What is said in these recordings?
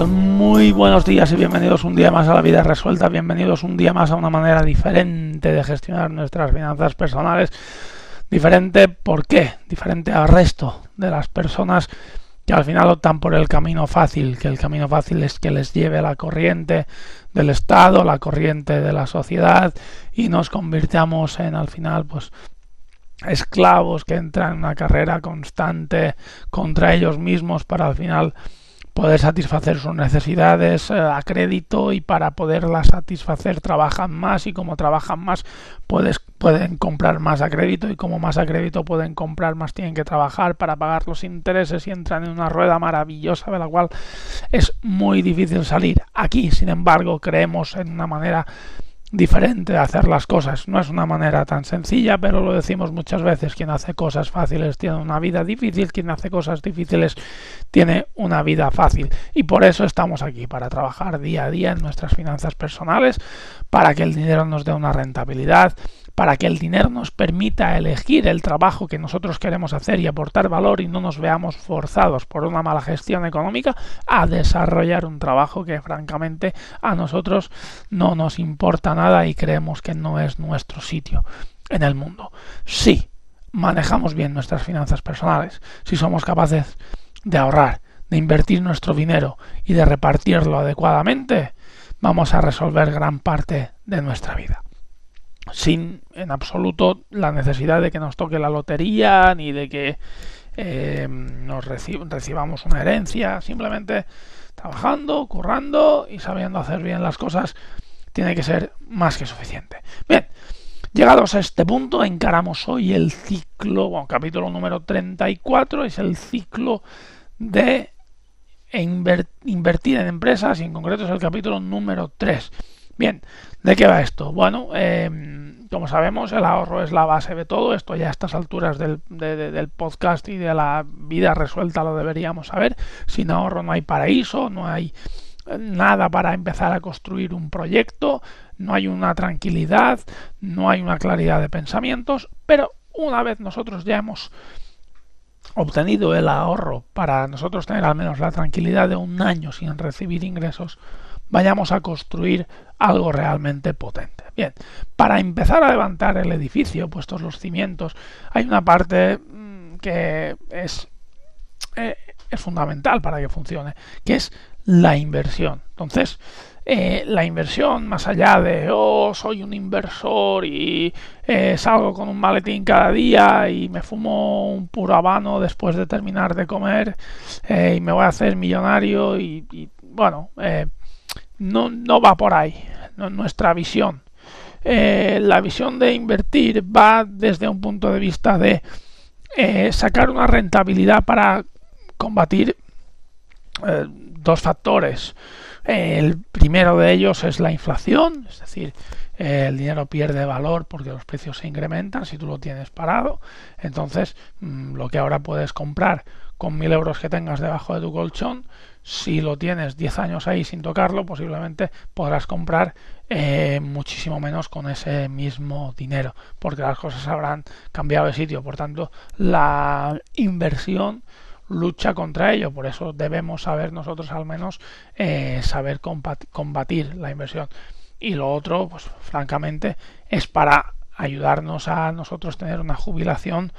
Muy buenos días y bienvenidos un día más a la vida resuelta, bienvenidos un día más a una manera diferente de gestionar nuestras finanzas personales. Diferente, ¿por qué? Diferente al resto de las personas que al final optan por el camino fácil, que el camino fácil es que les lleve la corriente del Estado, la corriente de la sociedad y nos convirtamos en al final pues esclavos que entran en una carrera constante contra ellos mismos para al final poder satisfacer sus necesidades eh, a crédito y para poderlas satisfacer trabajan más y como trabajan más puedes, pueden comprar más a crédito y como más a crédito pueden comprar más tienen que trabajar para pagar los intereses y entran en una rueda maravillosa de la cual es muy difícil salir. Aquí, sin embargo, creemos en una manera diferente de hacer las cosas. No es una manera tan sencilla, pero lo decimos muchas veces. Quien hace cosas fáciles tiene una vida difícil, quien hace cosas difíciles tiene una vida fácil. Y por eso estamos aquí, para trabajar día a día en nuestras finanzas personales, para que el dinero nos dé una rentabilidad, para que el dinero nos permita elegir el trabajo que nosotros queremos hacer y aportar valor y no nos veamos forzados por una mala gestión económica a desarrollar un trabajo que francamente a nosotros no nos importa nada y creemos que no es nuestro sitio en el mundo. Si manejamos bien nuestras finanzas personales, si somos capaces de ahorrar, de invertir nuestro dinero y de repartirlo adecuadamente, vamos a resolver gran parte de nuestra vida sin en absoluto la necesidad de que nos toque la lotería ni de que eh, nos recibamos una herencia, simplemente trabajando, currando y sabiendo hacer bien las cosas tiene que ser más que suficiente. Bien, llegados a este punto encaramos hoy el ciclo, bueno, capítulo número 34 es el ciclo de invertir en empresas y en concreto es el capítulo número 3. Bien, ¿de qué va esto? Bueno, em, como sabemos, el ahorro es la base de todo. Esto ya a estas alturas del, del, podcast y de la vida resuelta lo deberíamos saber. Sin ahorro no hay paraíso, no hay eh, nada para empezar a construir un proyecto, no hay una tranquilidad, no hay una claridad de pensamientos, pero una vez nosotros ya hemos obtenido el ahorro para nosotros tener al menos la tranquilidad de un año sin recibir ingresos, vayamos a construir algo realmente potente. Bien, para empezar a levantar el edificio, puestos los cimientos, hay una parte mm, que es, eh, es fundamental para que funcione, que es la inversión. Entonces, eh, la inversión, más allá de, oh, soy un inversor y eh, salgo con un maletín cada día y me fumo un puro habano después de terminar de comer y me voy a hacer millonario y, y bueno, no, no va por ahí nuestra visión. Eh, la visión de invertir va desde un punto de vista de eh, sacar una rentabilidad para combatir eh, dos factores. el primero de ellos es la inflación, es decir, el dinero pierde valor porque los precios se incrementan si tú lo tienes parado. Entonces, mm, lo que ahora puedes comprar con mil euros que tengas debajo de tu colchón, si lo tienes 10 años ahí sin tocarlo, posiblemente podrás comprar eh, muchísimo menos con ese mismo dinero, porque las cosas habrán cambiado de sitio. Por tanto, la inversión lucha contra ello. Por eso debemos saber nosotros al menos eh, saber combatir la inversión. Y lo otro, pues francamente, es para ayudarnos a nosotros tener una jubilación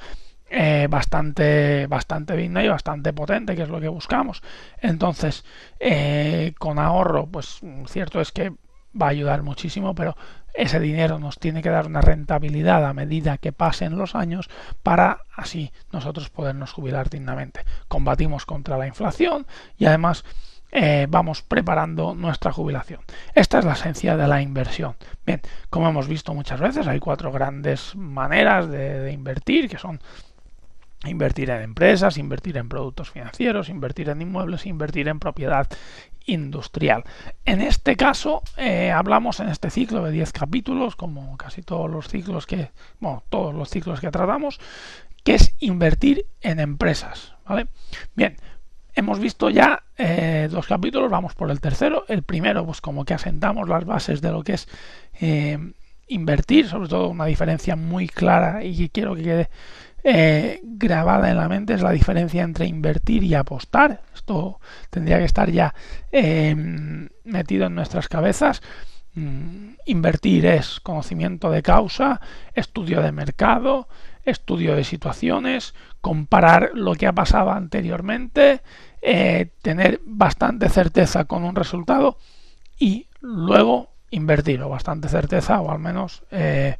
eh, bastante, bastante digna y bastante potente, que es lo que buscamos. Entonces, eh, con ahorro, pues cierto es que va a ayudar muchísimo, pero ese dinero nos tiene que dar una rentabilidad a medida que pasen los años para así nosotros podernos jubilar dignamente. Combatimos contra la inflación y además eh, vamos preparando nuestra jubilación. Esta es la esencia de la inversión. Bien, como hemos visto muchas veces, hay cuatro grandes maneras de, invertir, que son invertir en empresas, invertir en productos financieros, invertir en inmuebles, invertir en propiedad industrial. En este caso, eh, hablamos en este ciclo de 10 capítulos, como casi todos los ciclos que, bueno, todos los ciclos que tratamos, que es invertir en empresas. ¿vale? Bien, hemos visto ya eh, dos capítulos, vamos por el tercero. El primero, pues como que asentamos las bases de lo que es eh, invertir, sobre todo una diferencia muy clara y quiero que quede eh, grabada en la mente es la diferencia entre invertir y apostar. Esto tendría que estar ya metido en nuestras cabezas. Mm, invertir es conocimiento de causa, estudio de mercado, estudio de situaciones, comparar lo que ha pasado anteriormente, eh, tener bastante certeza con un resultado y luego invertir o bastante certeza o al menos eh,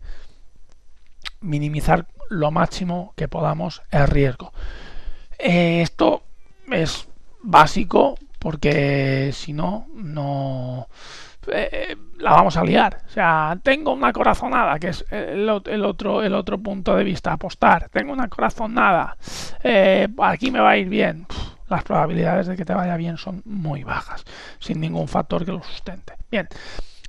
minimizar lo máximo que podamos el riesgo. Eh, esto es básico porque si no, no eh, la vamos a liar. O sea, tengo una corazonada, que es el, otro, el otro punto de vista, apostar. Tengo una corazonada, eh, aquí me va a ir bien. las probabilidades de que te vaya bien son muy bajas, sin ningún factor que lo sustente. Bien.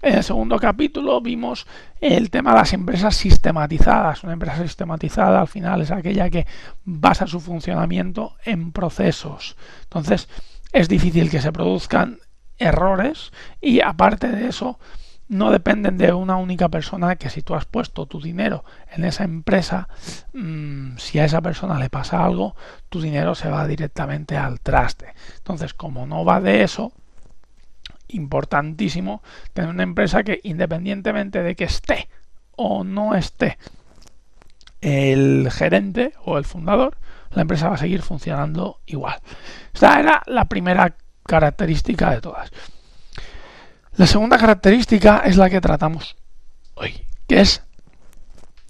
En el segundo capítulo vimos el tema de las empresas sistematizadas. Una empresa sistematizada al final es aquella que basa su funcionamiento en procesos. Entonces es difícil que se produzcan errores y aparte de eso no dependen de una única persona que si tú has puesto tu dinero en esa empresa, mm, si a esa persona le pasa algo, tu dinero se va directamente al traste. Entonces, como no va de eso, importantísimo tener una empresa que independientemente de que esté o no esté el gerente o el fundador, la empresa va a seguir funcionando igual. Esta era la primera característica de todas. La segunda característica es la que tratamos hoy, que es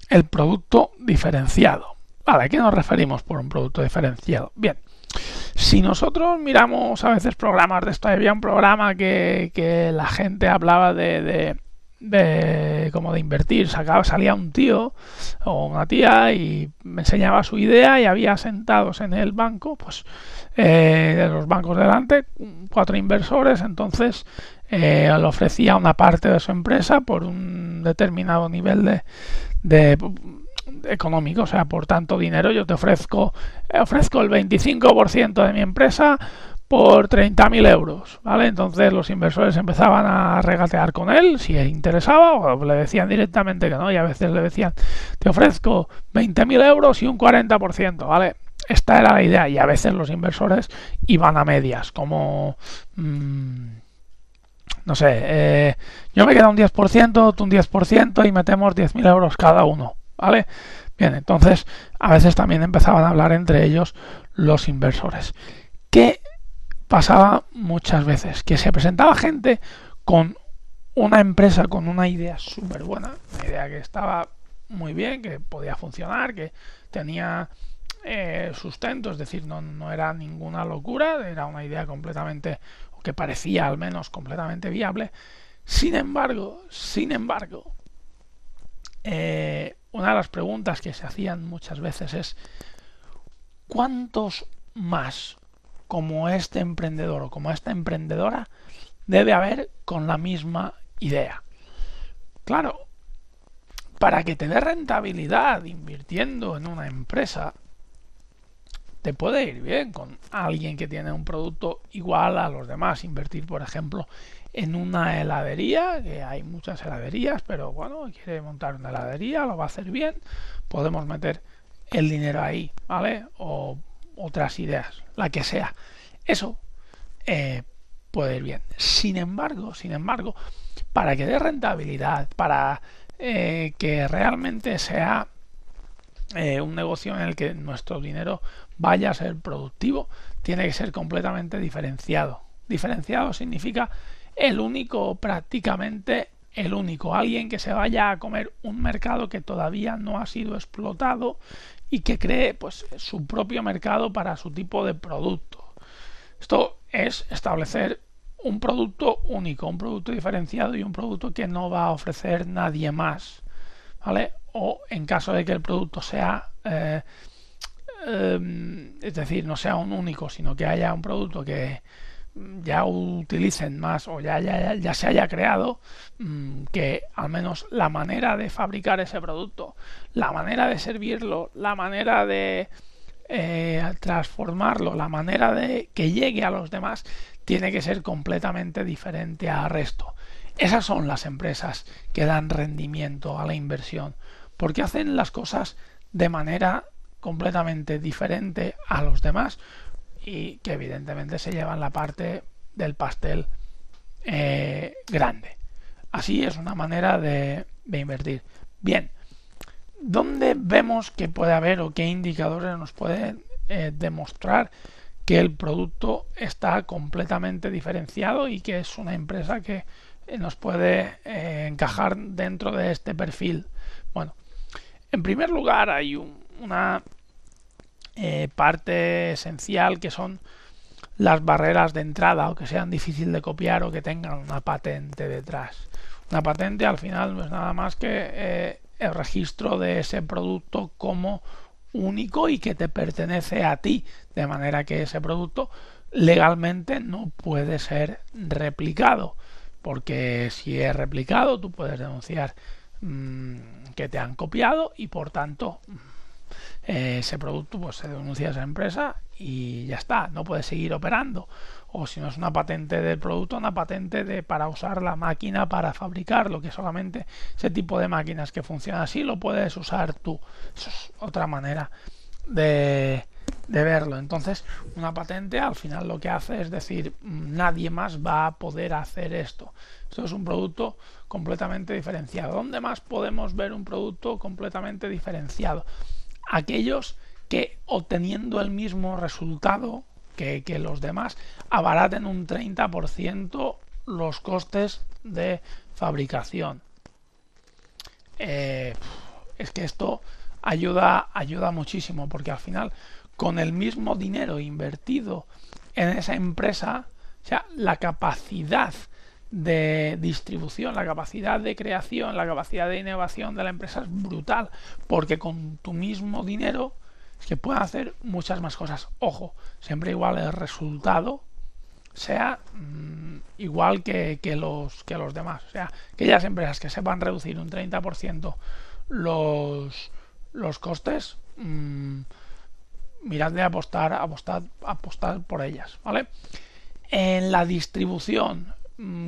el producto diferenciado. ¿A qué nos referimos por un producto diferenciado? Bien, si nosotros miramos a veces programas de esto, había un programa que, que la gente hablaba de, de, de, como de invertir, sacaba, salía un tío o una tía y me enseñaba su idea y había sentados en el banco, pues eh, de los bancos delante, cuatro inversores, entonces eh, le ofrecía una parte de su empresa por un determinado nivel de, de económico, o sea, por tanto dinero yo te ofrezco, ofrezco el 25% de mi empresa por 30.000 euros, ¿vale? Entonces los inversores empezaban a regatear con él si les interesaba o le decían directamente que no y a veces le decían te ofrezco 20.000 euros y un 40%, ¿vale? esta era la idea y a veces los inversores iban a medias, como... Mmm, no sé, eh, yo me quedo un 10%, tú un 10% y metemos 10.000 euros cada uno, ¿vale? Bien, entonces a veces también empezaban a hablar entre ellos los inversores. ¿Qué pasaba muchas veces? Que se presentaba gente con una empresa, con una idea súper buena, una idea que estaba muy bien, que podía funcionar, que tenía eh, sustento, es decir, no, no, era ninguna locura, era una idea completamente, o que parecía al menos completamente viable. Sin embargo, sin embargo, eh, una de las preguntas que se hacían muchas veces es ¿cuántos más como este emprendedor o como esta emprendedora debe haber con la misma idea? Claro, para que te dé rentabilidad invirtiendo en una empresa, te puede ir bien con alguien que tiene un producto igual a los demás. Invertir, por ejemplo, en una heladería, que hay muchas heladerías, pero bueno, quiere montar una heladería, lo va a hacer bien, podemos meter el dinero ahí, ¿vale? O otras ideas, la que sea. Eso eh, puede ir bien. Sin embargo, sin embargo, para que dé rentabilidad, para eh, que realmente sea eh, un negocio en el que nuestro dinero vaya a ser productivo, tiene que ser completamente diferenciado. Diferenciado significa el único prácticamente el único, alguien que se vaya a comer un mercado que todavía no ha sido explotado y que cree pues su propio mercado para su tipo de producto. Esto es establecer un producto único, un producto diferenciado y un producto que no va a ofrecer nadie más. ¿Vale? O en caso de que el producto sea eh, em, es decir, no sea un único, sino que haya un producto que ya utilicen más o ya, ya, ya se haya creado, mm, que al menos la manera de fabricar ese producto, la manera de servirlo, la manera de eh, transformarlo, la manera de que llegue a los demás, tiene que ser completamente diferente al resto. Esas son las empresas que dan rendimiento a la inversión, porque hacen las cosas de manera completamente diferente a los demás y que evidentemente se llevan la parte del pastel eh, grande. Así es una manera de, invertir. Bien, ¿dónde vemos que puede haber o qué indicadores nos pueden eh, demostrar que el producto está completamente diferenciado y que es una empresa que eh, nos puede encajar dentro de este perfil? Bueno, en primer lugar hay una eh, parte esencial que son las barreras de entrada o que sean difícil de copiar o que tengan una patente detrás. Una patente al final no es nada más que eh, el registro de ese producto como único y que te pertenece a ti, de manera que ese producto legalmente no puede ser replicado, porque si es replicado tú puedes denunciar mm, que te han copiado y por tanto ese producto pues se denuncia a esa empresa y ya está, no puede seguir operando. O si no es una patente del producto, una patente de para usar la máquina para fabricarlo, que solamente ese tipo de máquinas que funcionan así lo puedes usar tú. Eso es otra manera de, de verlo. Entonces, una patente al final lo que hace es decir, nadie más va a poder hacer esto. Esto es un producto completamente diferenciado. ¿Dónde más podemos ver un producto completamente diferenciado? Aquellos que obteniendo el mismo resultado que, los demás abaraten un 30% los costes de fabricación. Eh, es que esto ayuda, ayuda muchísimo porque al final con el mismo dinero invertido en esa empresa, o sea, la capacidad de distribución, la capacidad de creación, la capacidad de innovación de la empresa es brutal, porque con tu mismo dinero es que pueden hacer muchas más cosas. Ojo, siempre igual el resultado sea mm, igual que, los, que los demás. O sea, aquellas empresas que sepan reducir un 30% los, los costes, mm, mirad de apostar, apostar, apostar por ellas, ¿vale? En la distribución,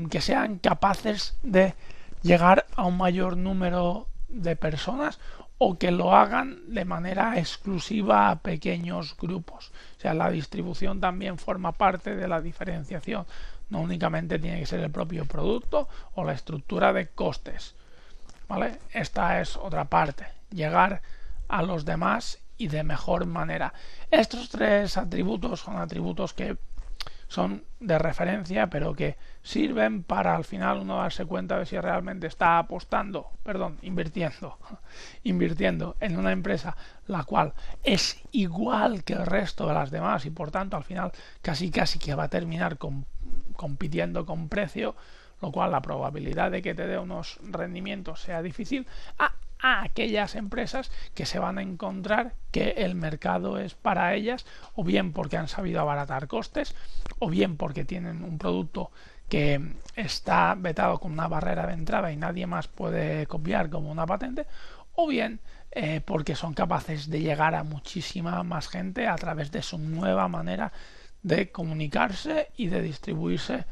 que sean capaces de llegar a un mayor número de personas o que lo hagan de manera exclusiva a pequeños grupos. O sea, la distribución también forma parte de la diferenciación. No únicamente tiene que ser el propio producto o la estructura de costes. ¿Vale? Esta es otra parte. Llegar a los demás y de mejor manera. Estos tres atributos son atributos que son de referencia, pero que sirven para al final uno darse cuenta de si realmente está apostando, perdón, invirtiendo, invirtiendo en una empresa la cual es igual que el resto de las demás y por tanto al final casi casi que va a terminar compitiendo con precio, lo cual la probabilidad de que te dé unos rendimientos sea difícil. Ah, a aquellas empresas que se van a encontrar que el mercado es para ellas, o bien porque han sabido abaratar costes, o bien porque tienen un producto que está vetado con una barrera de entrada y nadie más puede copiar como una patente, o bien eh, porque son capaces de llegar a muchísima más gente a través de su nueva manera de comunicarse y de distribuirse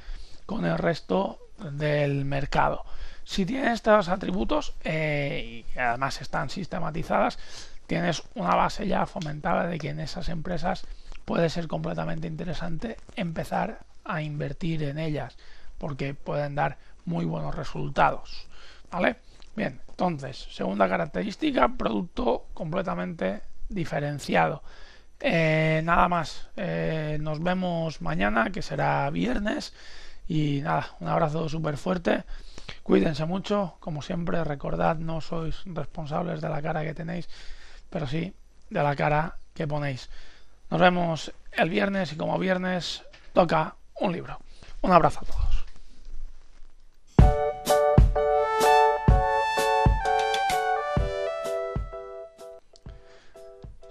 con el resto del mercado. Si tienes estos atributos eh, y además están sistematizadas, tienes una base ya fomentada de que en esas empresas puede ser completamente interesante empezar a invertir en ellas porque pueden dar muy buenos resultados. ¿Vale? Bien, entonces, segunda característica, producto completamente diferenciado. Eh, nada más, eh, nos vemos mañana, que será viernes Y nada, un abrazo súper fuerte. Cuídense mucho, como siempre, recordad, no sois responsables de la cara que tenéis, pero sí de la cara que ponéis. Nos vemos el viernes y como viernes toca un libro. Un abrazo a todos.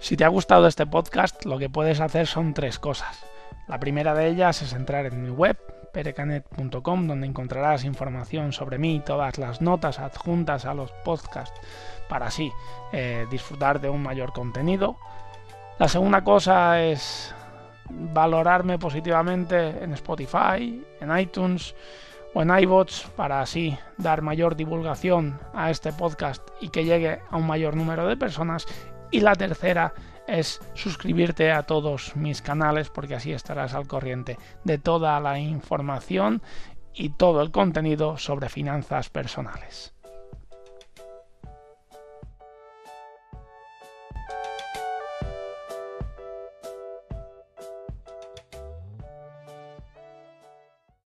Si te ha gustado este podcast, lo que puedes hacer son tres cosas. La primera de ellas es entrar en mi web, perecanet.com, donde encontrarás información sobre mí, todas las notas adjuntas a los podcasts, para así eh, disfrutar de un mayor contenido. La segunda cosa es valorarme positivamente en Spotify, en iTunes o en iBots para así dar mayor divulgación a este podcast y que llegue a un mayor número de personas. Y la tercera es suscribirte a todos mis canales porque así estarás al corriente de toda la información y todo el contenido sobre finanzas personales.